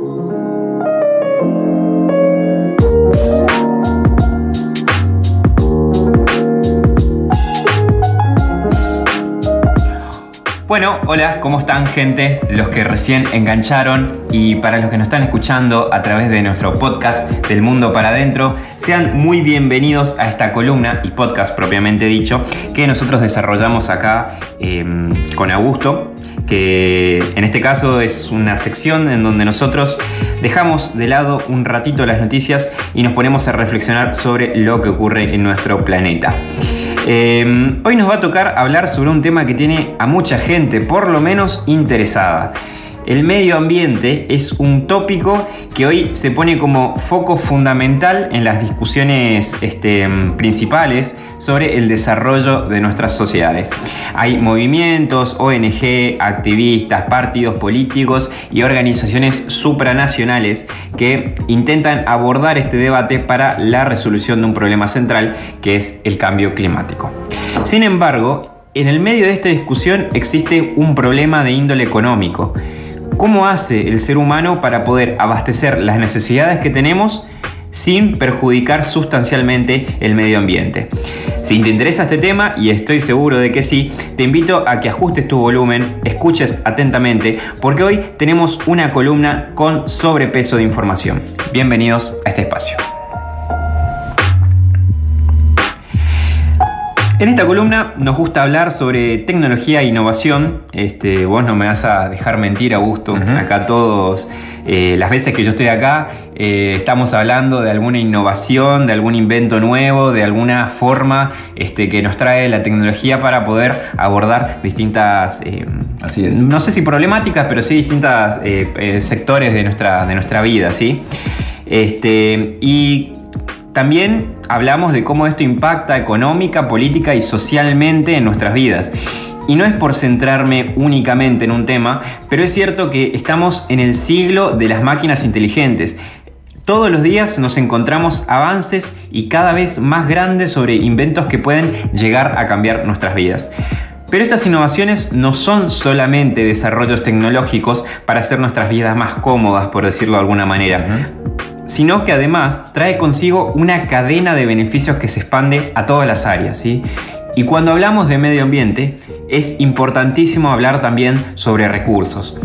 Bueno, hola, ¿cómo están gente? Los que recién engancharon y para los que nos están escuchando a través de nuestro podcast del mundo para adentro, sean muy bienvenidos a esta columna y podcast propiamente dicho que nosotros desarrollamos acá em, con Augusto, que en este caso es una sección en donde nosotros dejamos de lado un ratito las noticias y nos ponemos a reflexionar sobre lo que ocurre en nuestro planeta. Em, hoy nos va a tocar hablar sobre un tema que tiene a mucha gente, por lo menos interesada. El medio ambiente es un tópico que hoy se pone como foco fundamental en las discusiones este, principales sobre el desarrollo de nuestras sociedades. Hay movimientos, ONG, activistas, partidos políticos y organizaciones supranacionales que intentan abordar este debate para la resolución de un problema central que es el cambio climático. Sin embargo, en el medio de esta discusión existe un problema de índole económico. ¿Cómo hace el ser humano para poder abastecer las necesidades que tenemos sin perjudicar sustancialmente el medio ambiente? Si te interesa este tema, y estoy seguro de que sí, te invito a que ajustes tu volumen, escuches atentamente, porque hoy tenemos una columna con sobrepeso de información. Bienvenidos a este espacio. En esta columna nos gusta hablar sobre tecnología e innovación. Este, vos no me vas a dejar mentir, Augusto. Acá todos, eh, las veces que yo estoy acá, eh, estamos hablando de alguna innovación, de algún invento nuevo, de alguna forma este, que nos trae la tecnología para poder abordar distintas, eh, no sé si problemáticas, pero sí distintos sectores de nuestra, de nuestra vida, ¿sí? Este, y también hablamos de cómo esto impacta económica, política y socialmente en nuestras vidas. Y no es por centrarme únicamente en un tema, pero es cierto que estamos en el siglo de las máquinas inteligentes. Todos los días nos encontramos avances y cada vez más grandes sobre inventos que pueden llegar a cambiar nuestras vidas. Pero estas innovaciones no son solamente desarrollos tecnológicos para hacer nuestras vidas más cómodas, por decirlo de alguna manera sino que además trae consigo una cadena de beneficios que se expande a todas las áreas. ¿sí? Y cuando hablamos de medio ambiente, es importantísimo hablar también sobre recursos.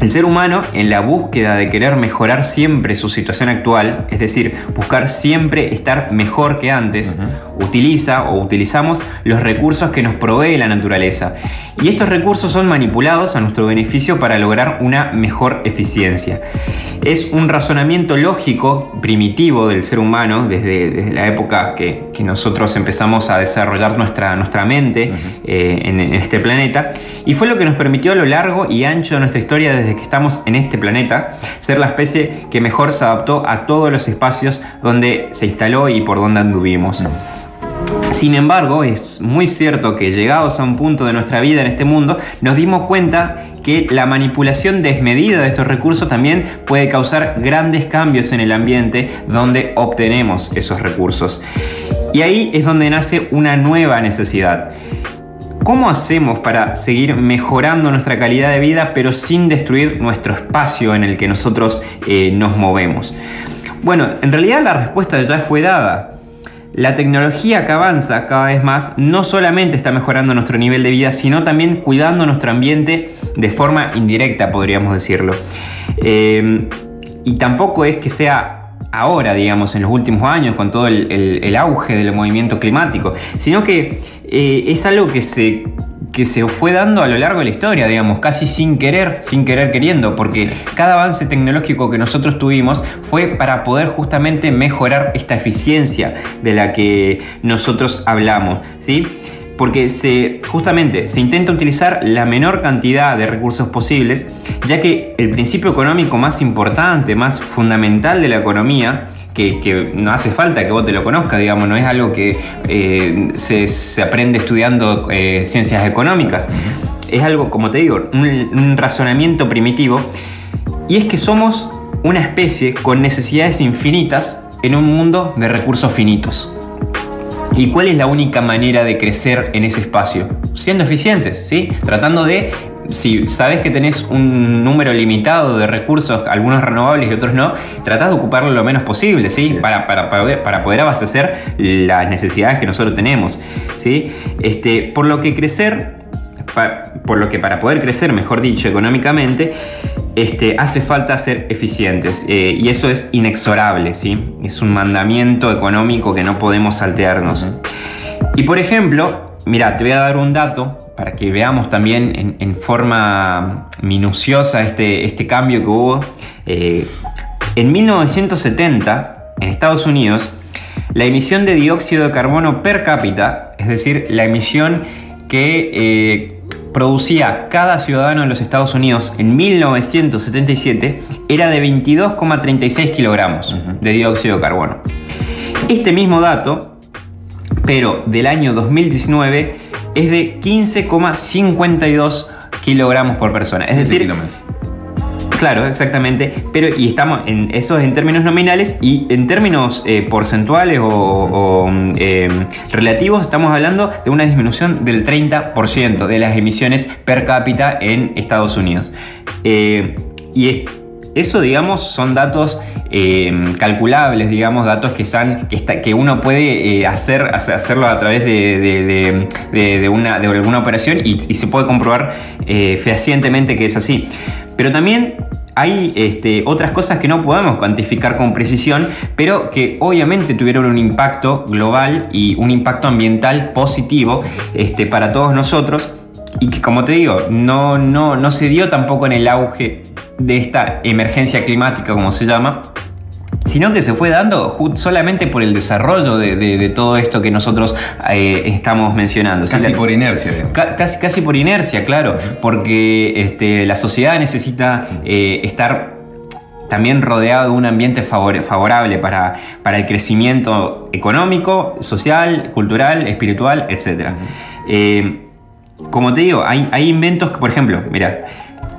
El ser humano, en la búsqueda de querer mejorar siempre su situación actual, es decir, buscar siempre estar mejor que antes, utiliza o utilizamos los recursos que nos provee la naturaleza. Y estos recursos son manipulados a nuestro beneficio para lograr una mejor eficiencia. Es un razonamiento lógico, primitivo del ser humano, desde, la época que, nosotros empezamos a desarrollar nuestra, nuestra mente eh, en, en este planeta, y fue lo que nos permitió a lo largo y ancho de nuestra historia desde que estamos en este planeta, ser la especie que mejor se adaptó a todos los espacios donde se instaló y por donde anduvimos. Sin embargo, es muy cierto que llegados a un punto de nuestra vida en este mundo, nos dimos cuenta que la manipulación desmedida de estos recursos también puede causar grandes cambios en el ambiente donde obtenemos esos recursos. Y ahí es donde nace una nueva necesidad. ¿Cómo hacemos para seguir mejorando nuestra calidad de vida pero sin destruir nuestro espacio en el que nosotros eh, nos movemos? Bueno, en realidad la respuesta ya fue dada. La tecnología que avanza cada vez más no solamente está mejorando nuestro nivel de vida, sino también cuidando nuestro ambiente de forma indirecta, podríamos decirlo. Eh, y tampoco es que sea ahora, digamos, en los últimos años, con todo el, auge del movimiento climático, sino que eh, es algo que se, que se fue dando a lo largo de la historia, digamos, casi sin querer, sin querer queriendo, porque cada avance tecnológico que nosotros tuvimos fue para poder justamente mejorar esta eficiencia de la que nosotros hablamos, ¿sí? Porque se, justamente se intenta utilizar la menor cantidad de recursos posibles, ya que el principio económico más importante, más fundamental de la economía, que, no hace falta que vos te lo conozcas, digamos, no es algo que eh, se, aprende estudiando eh, ciencias económicas, es algo, como te digo, un razonamiento primitivo, y es que somos una especie con necesidades infinitas en un mundo de recursos finitos. ¿Y cuál es la única manera de crecer en ese espacio? Siendo eficientes, ¿sí? Tratando de si sabes que tenés un número limitado de recursos, algunos renovables y otros no, tratás de ocuparlo lo menos posible, ¿sí? Para, para, para, poder abastecer las necesidades que nosotros tenemos, ¿sí? Este, por lo que crecer por lo que para poder crecer, mejor dicho, económicamente, este, hace falta ser eficientes eh, y eso es inexorable, ¿sí? Es un mandamiento económico que no podemos saltearnos. Y por ejemplo, mira, te voy a dar un dato para que veamos también en, forma minuciosa este, este, cambio que hubo. Eh, en 1970, en Estados Unidos, la emisión de dióxido de carbono per cápita, es decir, la emisión que eh, producía cada ciudadano en los Estados Unidos en 1977, era de 22,36 kilogramos de dióxido de carbono. Este mismo dato, pero del año 2019, es de 15,52 kilogramos por persona. Es decir, Claro, exactamente. Pero y estamos en eso en términos nominales y en términos eh, porcentuales o, em, relativos estamos hablando de una disminución del 30% de las emisiones per cápita en Estados Unidos. Eh, y eso, digamos, son datos eh, calculables, digamos, datos que, están, que, uno puede eh, hacer, hacerlo a través de, una, de alguna operación y, se puede comprobar eh, fehacientemente que es así. Pero también hay este, otras cosas que no podemos cuantificar con precisión, pero que obviamente tuvieron un impacto global y un impacto ambiental positivo este, para todos nosotros y que como te digo, no, no, no se dio tampoco en el auge de esta emergencia climática, como se llama, sino que se fue dando solamente por el desarrollo de, todo esto que nosotros eh, estamos mencionando. Casi por inercia. casi, casi por inercia, claro, porque este, la sociedad necesita eh, estar también rodeado de un ambiente favorable para, para, el crecimiento económico, social, cultural, espiritual, etc. Eh, como te digo, hay, hay inventos que, por ejemplo, mira,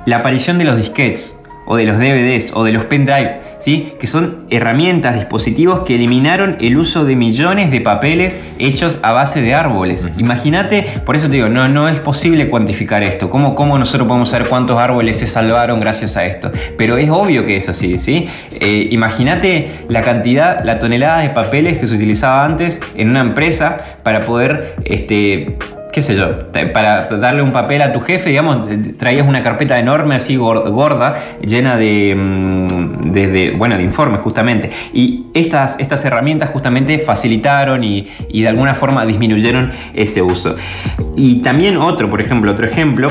la aparición de los disquetes o de los DVDs o de los pendrive, ¿sí? que son herramientas, dispositivos que eliminaron el uso de millones de papeles hechos a base de árboles. Imagínate, por eso te digo, no, no es posible cuantificar esto. ¿Cómo, ¿Cómo, nosotros podemos saber cuántos árboles se salvaron gracias a esto? Pero es obvio que es así, ¿sí? Eh, imagínate la cantidad, la tonelada de papeles que se utilizaba antes en una empresa para poder este, qué sé yo, para darle un papel a tu jefe, digamos, traías una carpeta enorme así gorda, llena mm, de, bueno, de informes justamente. Y estas, estas herramientas justamente facilitaron y, y de alguna forma disminuyeron ese uso. Y también otro, por ejemplo, otro ejemplo,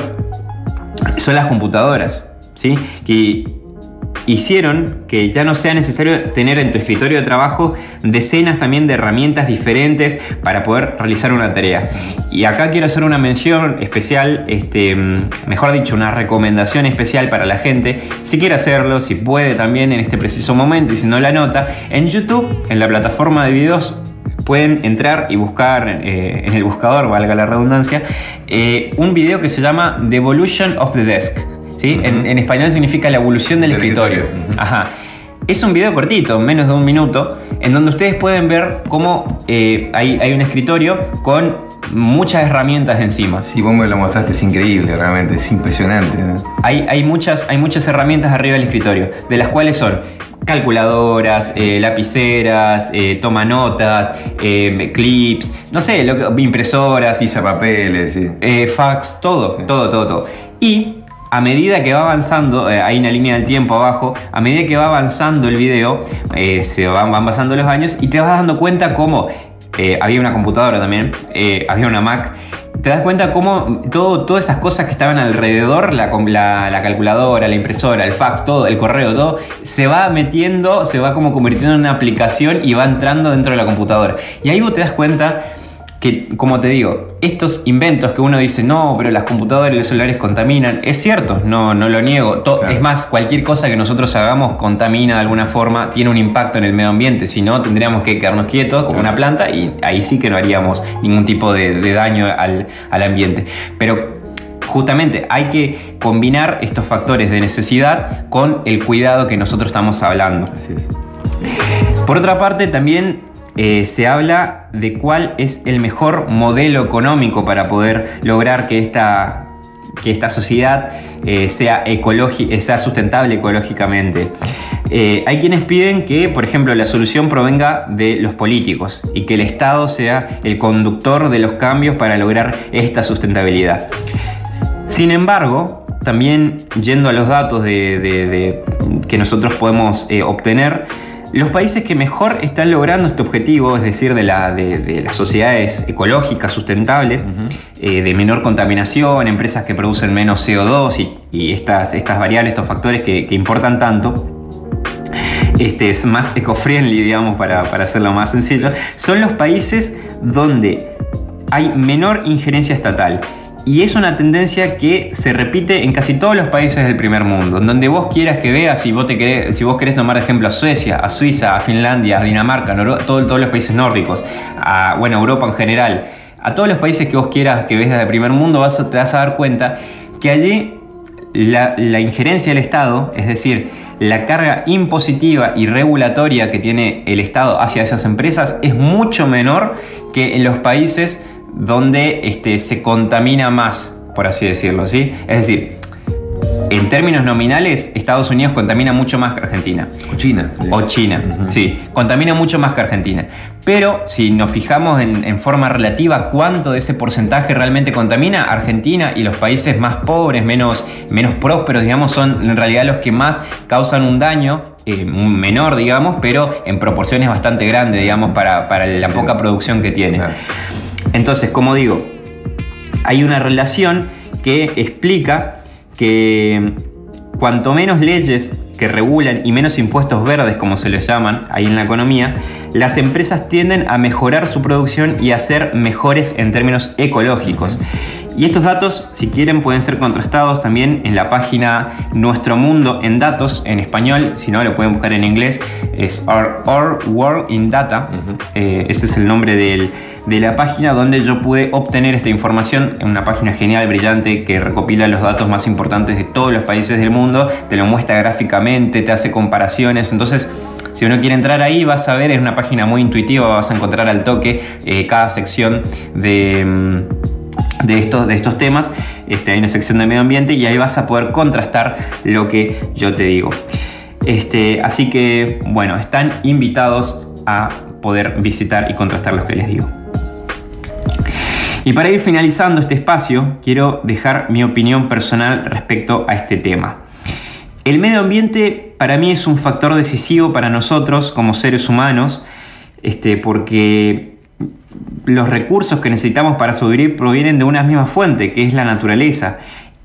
son las computadoras. ¿Sí? Que hicieron que ya no sea necesario tener en tu escritorio de trabajo decenas también de herramientas diferentes para poder realizar una tarea. Y acá quiero hacer una mención especial, este, mejor dicho, una recomendación especial para la gente, si quiere hacerlo, si puede también en este preciso momento y si no la nota, en YouTube, en la plataforma de videos pueden entrar y buscar eh, en el buscador, valga la redundancia, eh, un video que se llama The Evolution of the Desk en, español significa la evolución del, escritorio. Ajá. Es un video cortito, menos de un minuto, en donde ustedes pueden ver cómo eh, hay, un escritorio con muchas herramientas encima. Sí, vos me lo mostraste, es increíble, realmente, es impresionante. Hay, muchas, hay muchas herramientas arriba del escritorio, de las cuales son calculadoras, eh, lapiceras, eh, tomanotas, clips, no sé, impresoras, papeles, fax, todo, todo, todo, todo. Y a medida que va avanzando, eh, hay una línea del tiempo abajo, a medida que va avanzando el video, eh, se van, pasando los años y te vas dando cuenta cómo eh, había una computadora también, había una Mac. Te das cuenta cómo todo, todas esas cosas que estaban alrededor, la, la, calculadora, la impresora, el fax, todo, el correo, todo, se va metiendo, se va como convirtiendo en una aplicación y va entrando dentro de la computadora. Y ahí vos te das cuenta que, como te digo, estos inventos que uno dice, no, pero las computadoras y los celulares contaminan, es cierto, no, no lo niego. Es más, cualquier cosa que nosotros hagamos contamina de alguna forma, tiene un impacto en el medio ambiente, si no, tendríamos que quedarnos quietos como una planta y ahí sí que no haríamos ningún tipo de, daño al, al ambiente. Pero justamente hay que combinar estos factores de necesidad con el cuidado que nosotros estamos hablando. Por otra parte, también eh, se habla de cuál es el mejor modelo económico para poder lograr que esta que esta sociedad eh, sea, eh, sea sustentable ecológicamente. Hay quienes piden que, por ejemplo, la solución provenga de los políticos y que el Estado sea el conductor de los cambios para lograr esta sustentabilidad. Sin embargo, también yendo a los datos de, que nosotros podemos obtener, los países que mejor están logrando este objetivo, es decir, de, la, de, las sociedades ecológicas sustentables, eh, de menor contaminación, empresas que producen menos CO2 y, estas, estas variables, estos factores que, importan tanto, este, es más eco-friendly, digamos, para, para hacerlo más sencillo, son los países donde hay menor injerencia estatal y es una tendencia que se repite en casi todos los países del primer mundo. En donde vos quieras que veas, si vos, te querés, si vos querés tomar ejemplo a Suecia, a Suiza, a Finlandia, a Dinamarca, a todos los países nórdicos, a bueno, Europa en general, a todos los países que vos quieras que veas del primer mundo, vas te vas a dar cuenta que allí la, la injerencia del Estado, es decir, la carga impositiva y regulatoria que tiene el Estado hacia esas empresas es mucho menor que en los países donde este, se contamina más, por así decirlo, ¿sí? Es decir, en términos nominales, Estados Unidos contamina mucho más que Argentina. O China. O China, sí. Contamina mucho más que Argentina. Pero si nos fijamos en, forma relativa cuánto de ese porcentaje realmente contamina, Argentina y los países más pobres, menos, menos prósperos, digamos, son en realidad los que más causan un daño eh, menor, digamos, pero en proporciones bastante grandes, digamos, para, la poca producción que tiene. Entonces, como digo, hay una relación que explica que cuanto menos leyes que regulan y menos impuestos verdes, como se les llaman ahí en la economía, las empresas tienden a mejorar su producción y a ser mejores en términos ecológicos. Y estos datos, si quieren, pueden ser contrastados también en la página Nuestro Mundo en Datos, en español, si no lo pueden buscar en inglés, es Our, World in Data. Eh, ese es el nombre de la página donde yo pude obtener esta información, en una página genial, brillante, que recopila los datos más importantes de todos los países del mundo, te lo muestra gráficamente, te hace comparaciones, entonces... Si uno quiere entrar ahí, vas a ver, es una página muy intuitiva, vas a encontrar al toque eh, cada sección de, mm, de estos, de estos temas, este, hay una sección de medio ambiente y ahí vas a poder contrastar lo que yo te digo. Este, así que, bueno, están invitados a poder visitar y contrastar lo que les digo. Y para ir finalizando este espacio, quiero dejar mi opinión personal respecto a este tema. El medio ambiente para mí es un factor decisivo para nosotros como seres humanos, este, porque los recursos que necesitamos para sobrevivir provienen de una misma fuente, que es la naturaleza.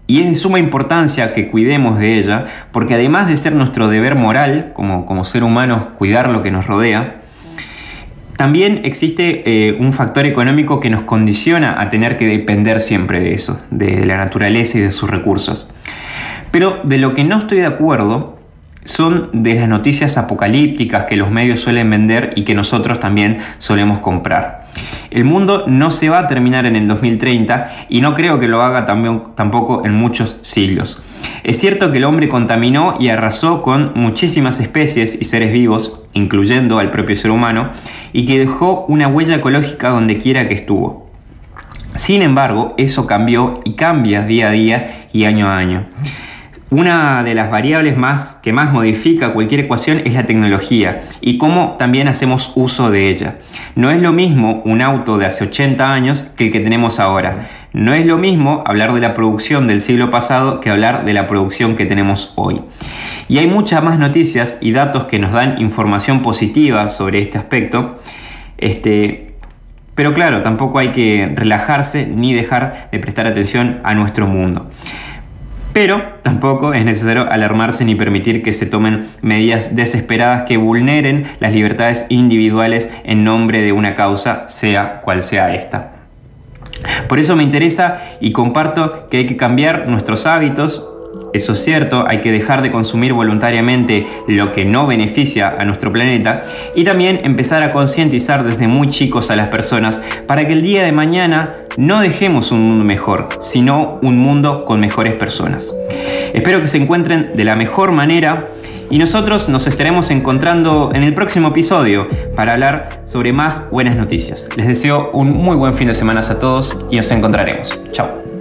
Y es de suma importancia que cuidemos de ella, porque además de ser nuestro deber moral como, como ser humanos cuidar lo que nos rodea, también existe eh, un factor económico que nos condiciona a tener que depender siempre de eso, de la naturaleza y de sus recursos. Pero de lo que no estoy de acuerdo son de las noticias apocalípticas que los medios suelen vender y que nosotros también solemos comprar. El mundo no se va a terminar en el 2030 y no creo que lo haga tampoco en muchos siglos. Es cierto que el hombre contaminó y arrasó con muchísimas especies y seres vivos, incluyendo al propio ser humano, y que dejó una huella ecológica donde quiera que estuvo. Sin embargo, eso cambió y cambia día a día y año a año. Una de las variables más que más modifica cualquier ecuación es la tecnología y cómo también hacemos uso de ella. No es lo mismo un auto de hace 80 años que el que tenemos ahora. No es lo mismo hablar de la producción del siglo pasado que hablar de la producción que tenemos hoy. Y hay muchas más noticias y datos que nos dan información positiva sobre este aspecto. Este, pero claro, tampoco hay que relajarse ni dejar de prestar atención a nuestro mundo. Pero tampoco es necesario alarmarse ni permitir que se tomen medidas desesperadas que vulneren las libertades individuales en nombre de una causa, sea cual sea esta. Por eso me interesa y comparto que hay que cambiar nuestros hábitos, eso es cierto, hay que dejar de consumir voluntariamente lo que no beneficia a nuestro planeta y también empezar a concientizar desde muy chicos a las personas para que el día de mañana no dejemos un mundo mejor, sino un mundo con mejores personas. Espero que se encuentren de la mejor manera y nosotros nos estaremos encontrando en el próximo episodio para hablar sobre más buenas noticias. Les deseo un muy buen fin de semana a todos y nos encontraremos. Chao.